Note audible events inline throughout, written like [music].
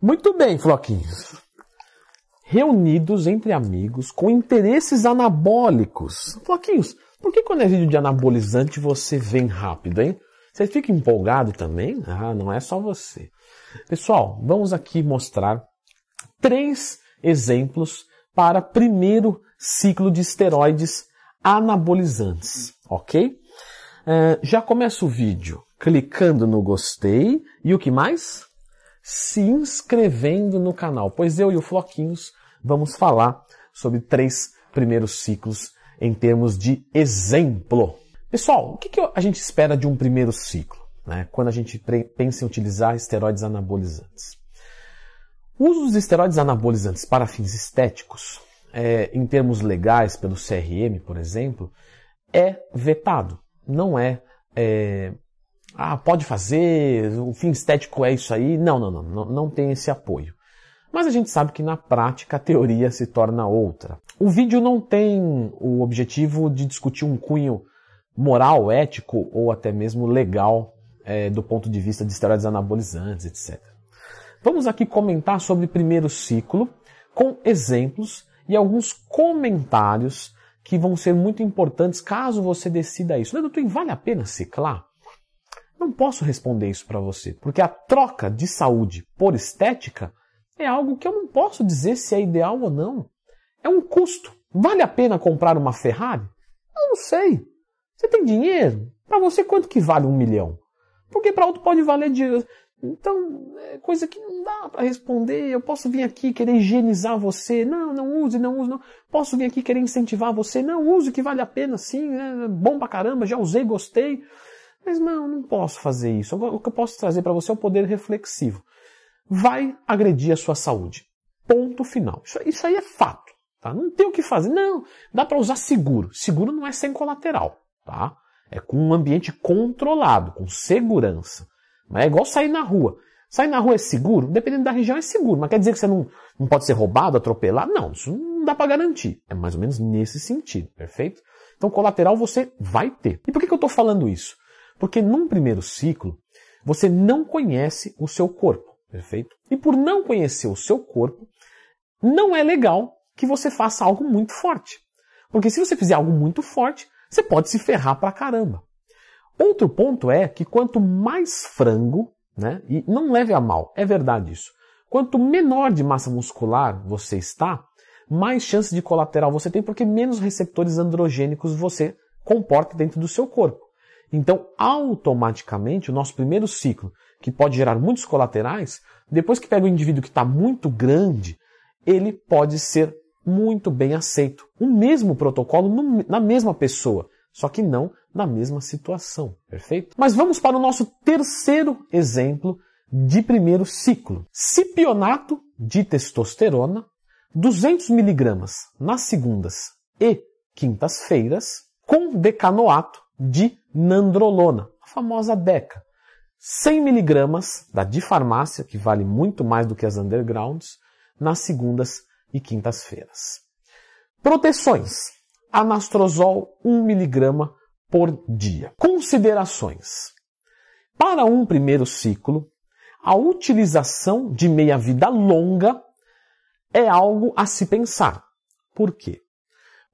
Muito bem, floquinhos. Reunidos entre amigos com interesses anabólicos. Floquinhos, por que quando é vídeo de anabolizante você vem rápido, hein? Você fica empolgado também? Ah, não é só você. Pessoal, vamos aqui mostrar três exemplos para primeiro ciclo de esteroides anabolizantes, ok? É, já começa o vídeo clicando no gostei e o que mais? Se inscrevendo no canal, pois eu e o Floquinhos vamos falar sobre três primeiros ciclos em termos de exemplo. Pessoal, o que, a gente espera de um primeiro ciclo, né, quando a gente pensa em utilizar esteroides anabolizantes? O uso dos esteroides anabolizantes para fins estéticos, é, em termos legais, pelo CRM, por exemplo, é vetado. Não é, é, ah, pode fazer, o fim estético é isso aí. Não, não, não, não, não tem esse apoio. Mas a gente sabe que na prática a teoria se torna outra. O vídeo não tem o objetivo de discutir um cunho moral, ético ou até mesmo legal é, do ponto de vista de esteroides anabolizantes, etc. Vamos aqui comentar sobre o primeiro ciclo com exemplos e alguns comentários que vão ser muito importantes caso você decida isso. Twin, vale a pena ciclar? Não posso responder isso para você, porque a troca de saúde por estética é algo que eu não posso dizer se é ideal ou não. É um custo. Vale a pena comprar uma Ferrari? Eu não sei. Você tem dinheiro? Para você, quanto que vale um milhão? Porque para outro pode valer de. Então, é coisa que não dá para responder. Eu posso vir aqui querer higienizar você. Não, não use, não use, não. Posso vir aqui querer incentivar você. Não, use que vale a pena, sim. É bom pra caramba, já usei, gostei. Mas não, não posso fazer isso. O que eu posso trazer para você é o poder reflexivo. Vai agredir a sua saúde. Ponto final. Isso, isso aí é fato. Tá? Não tem o que fazer. Não, dá para usar seguro. Seguro não é sem colateral. Tá? É com um ambiente controlado, com segurança. Mas é igual sair na rua. Sair na rua é seguro? Dependendo da região é seguro. Mas quer dizer que você não, não pode ser roubado, atropelado? Não, isso não dá para garantir. É mais ou menos nesse sentido, perfeito? Então colateral você vai ter. E por que, que eu estou falando isso? Porque num primeiro ciclo, você não conhece o seu corpo, perfeito? E por não conhecer o seu corpo, não é legal que você faça algo muito forte. Porque se você fizer algo muito forte, você pode se ferrar pra caramba. Outro ponto é que quanto mais frango, né, e não leve a mal, é verdade isso. Quanto menor de massa muscular você está, mais chance de colateral você tem, porque menos receptores androgênicos você comporta dentro do seu corpo. Então, automaticamente, o nosso primeiro ciclo, que pode gerar muitos colaterais, depois que pega o indivíduo que está muito grande, ele pode ser muito bem aceito. O mesmo protocolo no, na mesma pessoa, só que não na mesma situação, perfeito? Mas vamos para o nosso terceiro exemplo de primeiro ciclo. Cipionato de testosterona, 200 miligramas nas segundas e quintas-feiras, com decanoato de nandrolona, a famosa DECA. 100 miligramas da de farmácia, que vale muito mais do que as undergrounds, nas segundas e quintas-feiras. Proteções. Anastrozol 1 miligrama por dia. Considerações. Para um primeiro ciclo, a utilização de meia-vida longa é algo a se pensar. Por quê?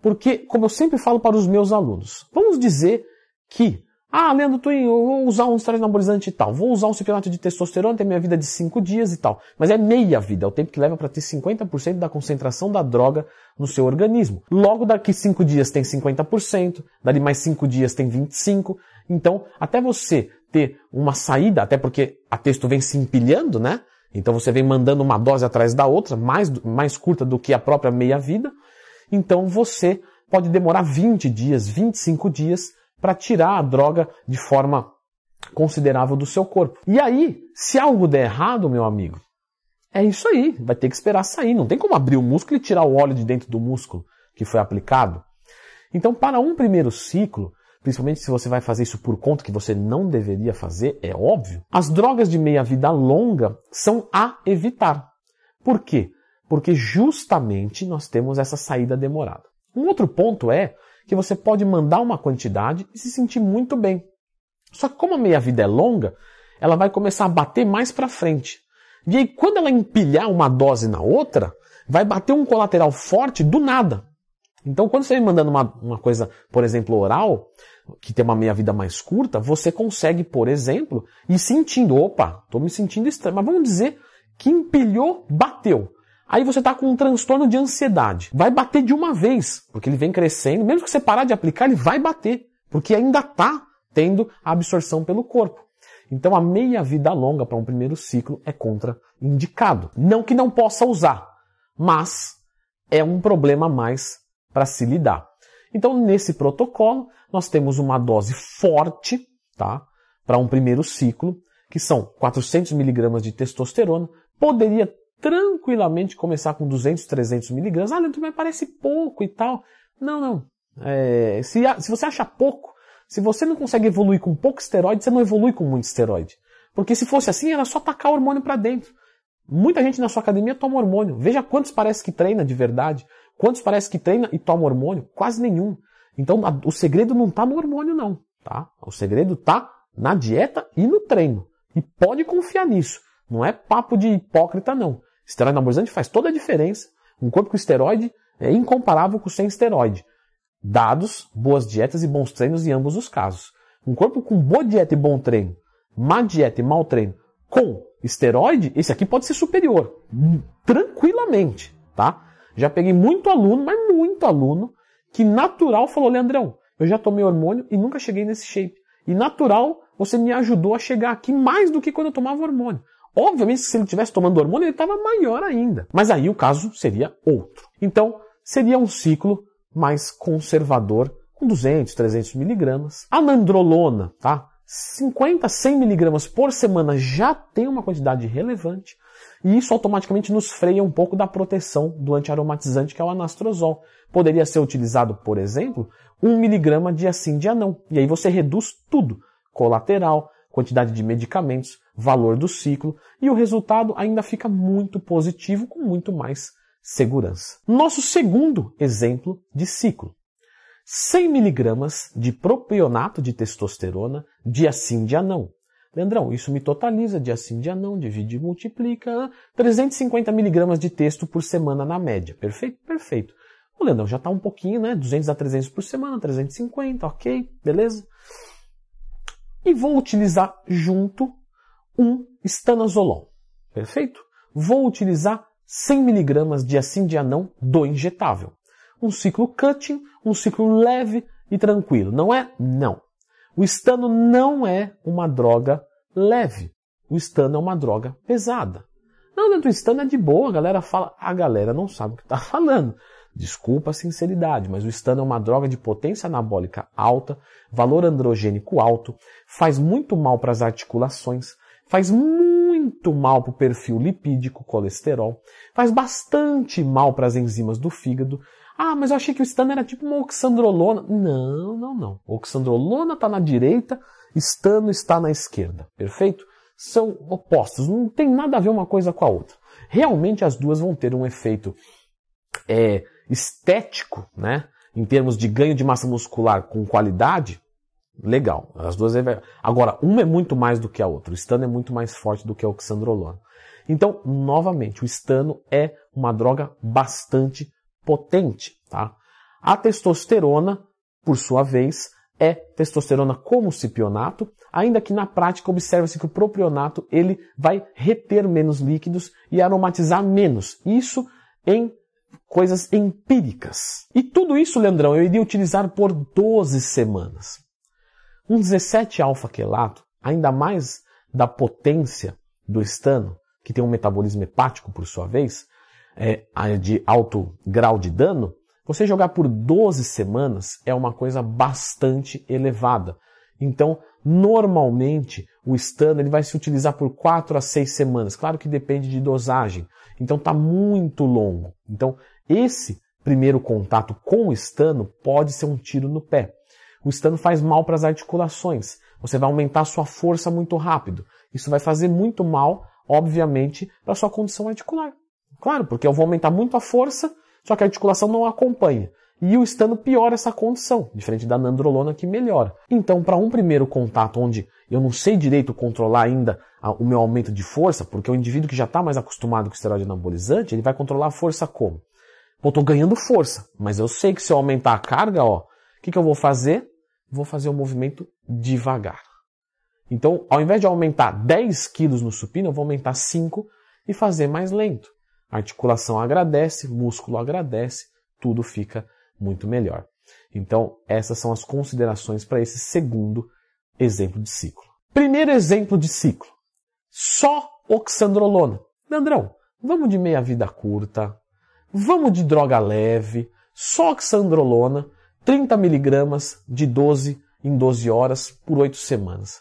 Porque, como eu sempre falo para os meus alunos, vamos dizer que, ah, Leandro Twin, eu vou usar um esteroide anabolizante e tal, vou usar um cipionato de testosterona, tem minha vida de 5 dias e tal. Mas é meia vida, é o tempo que leva para ter 50% da concentração da droga no seu organismo. Logo daqui 5 dias tem 50%, dali mais 5 dias tem 25%. Então, até você ter uma saída, até porque a texto vem se empilhando, né? Então você vem mandando uma dose atrás da outra, mais, mais curta do que a própria meia vida. Então você pode demorar 20 dias, 25 dias para tirar a droga de forma considerável do seu corpo. E aí, se algo der errado, meu amigo, é isso aí, vai ter que esperar sair. Não tem como abrir o músculo e tirar o óleo de dentro do músculo que foi aplicado. Então, para um primeiro ciclo, principalmente se você vai fazer isso por conta que você não deveria fazer, é óbvio, as drogas de meia-vida longa são a evitar. Por quê? Porque justamente nós temos essa saída demorada. Um outro ponto é que você pode mandar uma quantidade e se sentir muito bem. Só que como a meia-vida é longa, ela vai começar a bater mais para frente. E aí, quando ela empilhar uma dose na outra, vai bater um colateral forte do nada. Então, quando você me mandando uma, uma coisa, por exemplo, oral, que tem uma meia-vida mais curta, você consegue, por exemplo, ir sentindo, opa, estou me sentindo estranho. Mas vamos dizer que empilhou, bateu. Aí você está com um transtorno de ansiedade. Vai bater de uma vez, porque ele vem crescendo. Mesmo que você parar de aplicar, ele vai bater, porque ainda está tendo a absorção pelo corpo. Então a meia-vida longa para um primeiro ciclo é contraindicado. Não que não possa usar, mas é um problema mais para se lidar. Então nesse protocolo nós temos uma dose forte, tá, para um primeiro ciclo, que são 400 miligramas de testosterona. Poderia tranquilamente começar com 200, 300 miligramas. Ah, Leandro, mas parece pouco e tal. Não, não. É, se, se você acha pouco, se você não consegue evoluir com pouco esteroide, você não evolui com muito esteroide. Porque se fosse assim, era só tacar o hormônio para dentro. Muita gente na sua academia toma hormônio. Veja quantos parece que treina de verdade. Quantos parece que treina e toma hormônio? Quase nenhum. Então a, o segredo não está no hormônio, não. Tá? O segredo está na dieta e no treino. E pode confiar nisso. Não é papo de hipócrita, não. Esteroide anabolizante faz toda a diferença. Um corpo com esteroide é incomparável com sem esteroide dados, boas dietas e bons treinos em ambos os casos. Um corpo com boa dieta e bom treino, má dieta e mau treino, com esteroide, esse aqui pode ser superior, tranquilamente, tá? Já peguei muito aluno, mas muito aluno, que natural falou, Leandrão, eu já tomei hormônio e nunca cheguei nesse shape. E natural, você me ajudou a chegar aqui mais do que quando eu tomava hormônio. Obviamente, se ele estivesse tomando hormônio, ele estava maior ainda. Mas aí o caso seria outro. Então, seria um ciclo mais conservador, com 200, 300 miligramas. A nandrolona, tá? 50, 100 miligramas por semana já tem uma quantidade relevante e isso automaticamente nos freia um pouco da proteção do antiaromatizante que é o anastrozol. Poderia ser utilizado, por exemplo, 1 miligrama de assim de anão. E aí você reduz tudo, colateral, quantidade de medicamentos, valor do ciclo e o resultado ainda fica muito positivo com muito mais segurança. Nosso segundo exemplo de ciclo. 100 miligramas de propionato de testosterona de assim de anão. Leandrão, isso me totaliza de assim de anão, divide e multiplica 350 miligramas de texto por semana na média. Perfeito? Perfeito. O Leandrão já está um pouquinho, né? 200 a 300 por semana, 350, ok, beleza? E vou utilizar junto um estanazolol. Perfeito? Vou utilizar 100mg de acindianão do injetável. Um ciclo cutting, um ciclo leve e tranquilo. Não é? Não. O estano não é uma droga leve. O estano é uma droga pesada. Não, dentro do estano é de boa, a galera fala. A galera não sabe o que está [laughs] falando. Desculpa a sinceridade, mas o estano é uma droga de potência anabólica alta, valor androgênico alto, faz muito mal para as articulações, faz muito mal para o perfil lipídico, colesterol, faz bastante mal para as enzimas do fígado. Ah, mas eu achei que o estano era tipo uma oxandrolona. Não, não, não. Oxandrolona está na direita, estano está na esquerda. Perfeito? São opostos, não tem nada a ver uma coisa com a outra. Realmente as duas vão ter um efeito é, estético, né? Em termos de ganho de massa muscular com qualidade, Legal. As duas é... Agora, uma é muito mais do que a outra. O estano é muito mais forte do que a oxandrolona. Então, novamente, o estano é uma droga bastante potente, tá? A testosterona, por sua vez, é testosterona como cipionato, ainda que na prática observa-se que o propionato ele vai reter menos líquidos e aromatizar menos. Isso em coisas empíricas. E tudo isso, Leandrão, eu iria utilizar por 12 semanas. Um 17 alfa-quelato, ainda mais da potência do estano, que tem um metabolismo hepático por sua vez, é, de alto grau de dano, você jogar por 12 semanas é uma coisa bastante elevada. Então, normalmente, o estano ele vai se utilizar por 4 a 6 semanas. Claro que depende de dosagem. Então, está muito longo. Então, esse primeiro contato com o estano pode ser um tiro no pé. O estano faz mal para as articulações. Você vai aumentar sua força muito rápido. Isso vai fazer muito mal, obviamente, para a sua condição articular. Claro, porque eu vou aumentar muito a força, só que a articulação não acompanha. e o estano piora essa condição, diferente da nandrolona que melhora. Então, para um primeiro contato onde eu não sei direito controlar ainda o meu aumento de força, porque o indivíduo que já está mais acostumado com esteroide anabolizante, ele vai controlar a força como? Pô, tô ganhando força, mas eu sei que se eu aumentar a carga, ó, o que, que eu vou fazer? Vou fazer o movimento devagar. Então, ao invés de aumentar 10 quilos no supino, eu vou aumentar 5 e fazer mais lento. A articulação agradece, músculo agradece, tudo fica muito melhor. Então, essas são as considerações para esse segundo exemplo de ciclo. Primeiro exemplo de ciclo. Só oxandrolona. Leandrão, vamos de meia vida curta, vamos de droga leve, só oxandrolona, 30 miligramas de 12 em 12 horas por 8 semanas.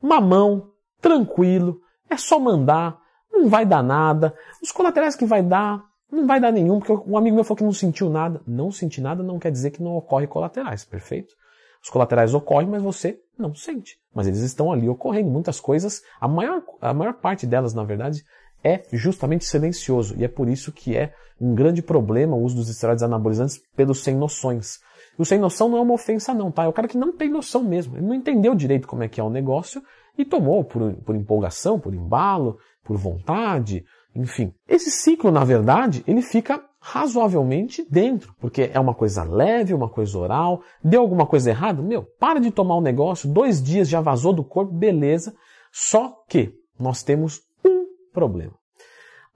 Mamão, tranquilo, é só mandar, não vai dar nada. Os colaterais que vai dar, não vai dar nenhum, porque um amigo meu falou que não sentiu nada. Não sentir nada não quer dizer que não ocorre colaterais, perfeito? Os colaterais ocorrem, mas você não sente. Mas eles estão ali ocorrendo. Muitas coisas, a maior, a maior parte delas, na verdade, é justamente silencioso. E é por isso que é um grande problema o uso dos esteroides anabolizantes pelos sem noções. O sem noção não é uma ofensa não, tá? É o cara que não tem noção mesmo. Ele não entendeu direito como é que é o negócio e tomou por, por empolgação, por embalo, por vontade, enfim. Esse ciclo, na verdade, ele fica razoavelmente dentro, porque é uma coisa leve, uma coisa oral, deu alguma coisa errada, meu, para de tomar o um negócio, dois dias já vazou do corpo, beleza. Só que nós temos um problema.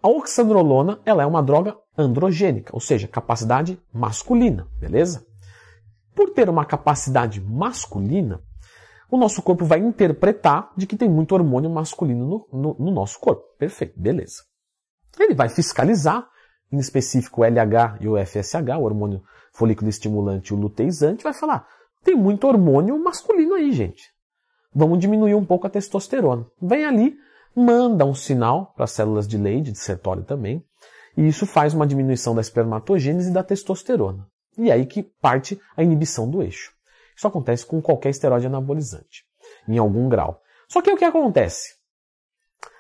A oxandrolona, ela é uma droga androgênica, ou seja, capacidade masculina, beleza? Por ter uma capacidade masculina, o nosso corpo vai interpretar de que tem muito hormônio masculino no, no, no nosso corpo. Perfeito, beleza. Ele vai fiscalizar, em específico o LH e o FSH, o hormônio folículo estimulante e o luteizante, vai falar: tem muito hormônio masculino aí, gente. Vamos diminuir um pouco a testosterona. Vem ali, manda um sinal para as células de Leydig, de Sertório também, e isso faz uma diminuição da espermatogênese e da testosterona. E aí que parte a inibição do eixo. Isso acontece com qualquer esteroide anabolizante, em algum grau. Só que o que acontece?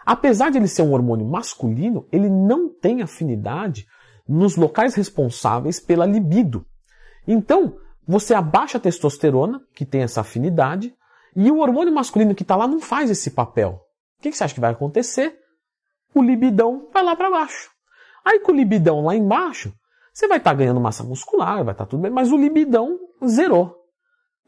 Apesar de ele ser um hormônio masculino, ele não tem afinidade nos locais responsáveis pela libido. Então, você abaixa a testosterona, que tem essa afinidade, e o hormônio masculino que está lá não faz esse papel. O que você acha que vai acontecer? O libidão vai lá para baixo. Aí com o libidão lá embaixo, você vai estar tá ganhando massa muscular, vai estar tá tudo bem, mas o libidão zerou.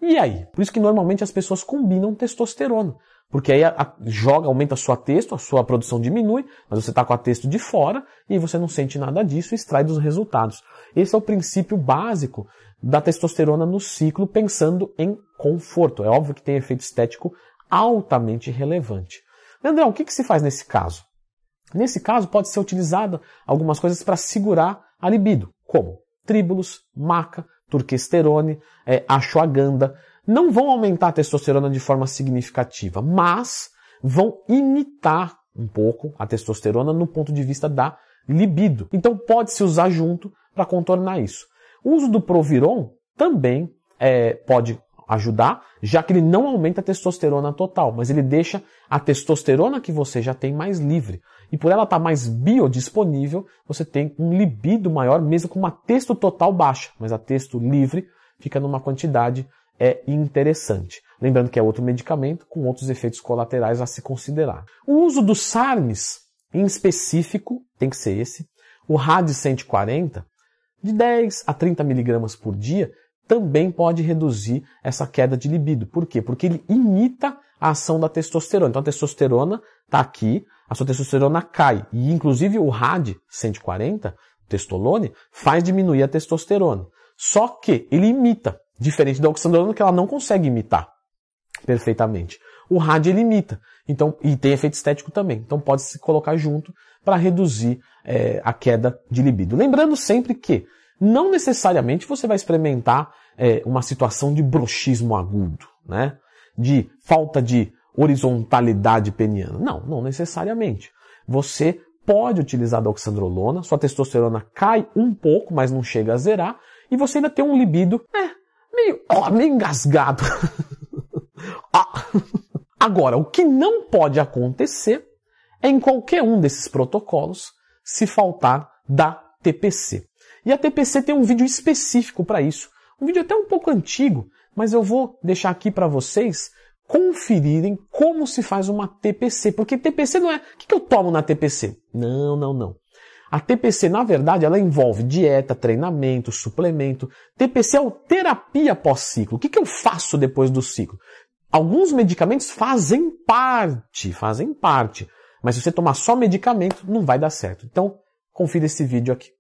E aí? Por isso que normalmente as pessoas combinam testosterona. Porque aí a, a, joga, aumenta a sua texto, a sua produção diminui, mas você está com a texto de fora e você não sente nada disso e extrai dos resultados. Esse é o princípio básico da testosterona no ciclo, pensando em conforto. É óbvio que tem efeito estético altamente relevante. Leandrão, o que, que se faz nesse caso? Nesse caso, pode ser utilizada algumas coisas para segurar a libido, como tríbulos, maca, turquesterone, é, ashwagandha, não vão aumentar a testosterona de forma significativa, mas vão imitar um pouco a testosterona no ponto de vista da libido. Então pode-se usar junto para contornar isso. O uso do Proviron também é, pode ajudar, já que ele não aumenta a testosterona total, mas ele deixa a testosterona que você já tem mais livre. E por ela estar tá mais biodisponível, você tem um libido maior, mesmo com uma testo total baixa, mas a testo livre fica numa quantidade é interessante. Lembrando que é outro medicamento com outros efeitos colaterais a se considerar. O uso do SARMs, em específico, tem que ser esse, o RAD 140, de 10 a 30 miligramas por dia, também pode reduzir essa queda de libido. Por quê? Porque ele imita a ação da testosterona. Então a testosterona está aqui, a sua testosterona cai. E inclusive o RAD 140, o testolone, faz diminuir a testosterona. Só que ele imita. Diferente da oxandrolona que ela não consegue imitar perfeitamente. O RAD ele imita. Então, e tem efeito estético também. Então pode se colocar junto para reduzir é, a queda de libido. Lembrando sempre que não necessariamente você vai experimentar é, uma situação de bruxismo agudo, né? De falta de horizontalidade peniana. Não, não necessariamente. Você pode utilizar a oxandrolona, sua testosterona cai um pouco, mas não chega a zerar, e você ainda tem um libido, é, meio, ó, meio engasgado. [laughs] ah. Agora, o que não pode acontecer é em qualquer um desses protocolos se faltar da TPC. E a TPC tem um vídeo específico para isso. Um vídeo até um pouco antigo, mas eu vou deixar aqui para vocês conferirem como se faz uma TPC. Porque TPC não é. O que eu tomo na TPC? Não, não, não. A TPC, na verdade, ela envolve dieta, treinamento, suplemento. TPC é o terapia pós-ciclo. O que eu faço depois do ciclo? Alguns medicamentos fazem parte, fazem parte. Mas se você tomar só medicamento, não vai dar certo. Então, confira esse vídeo aqui.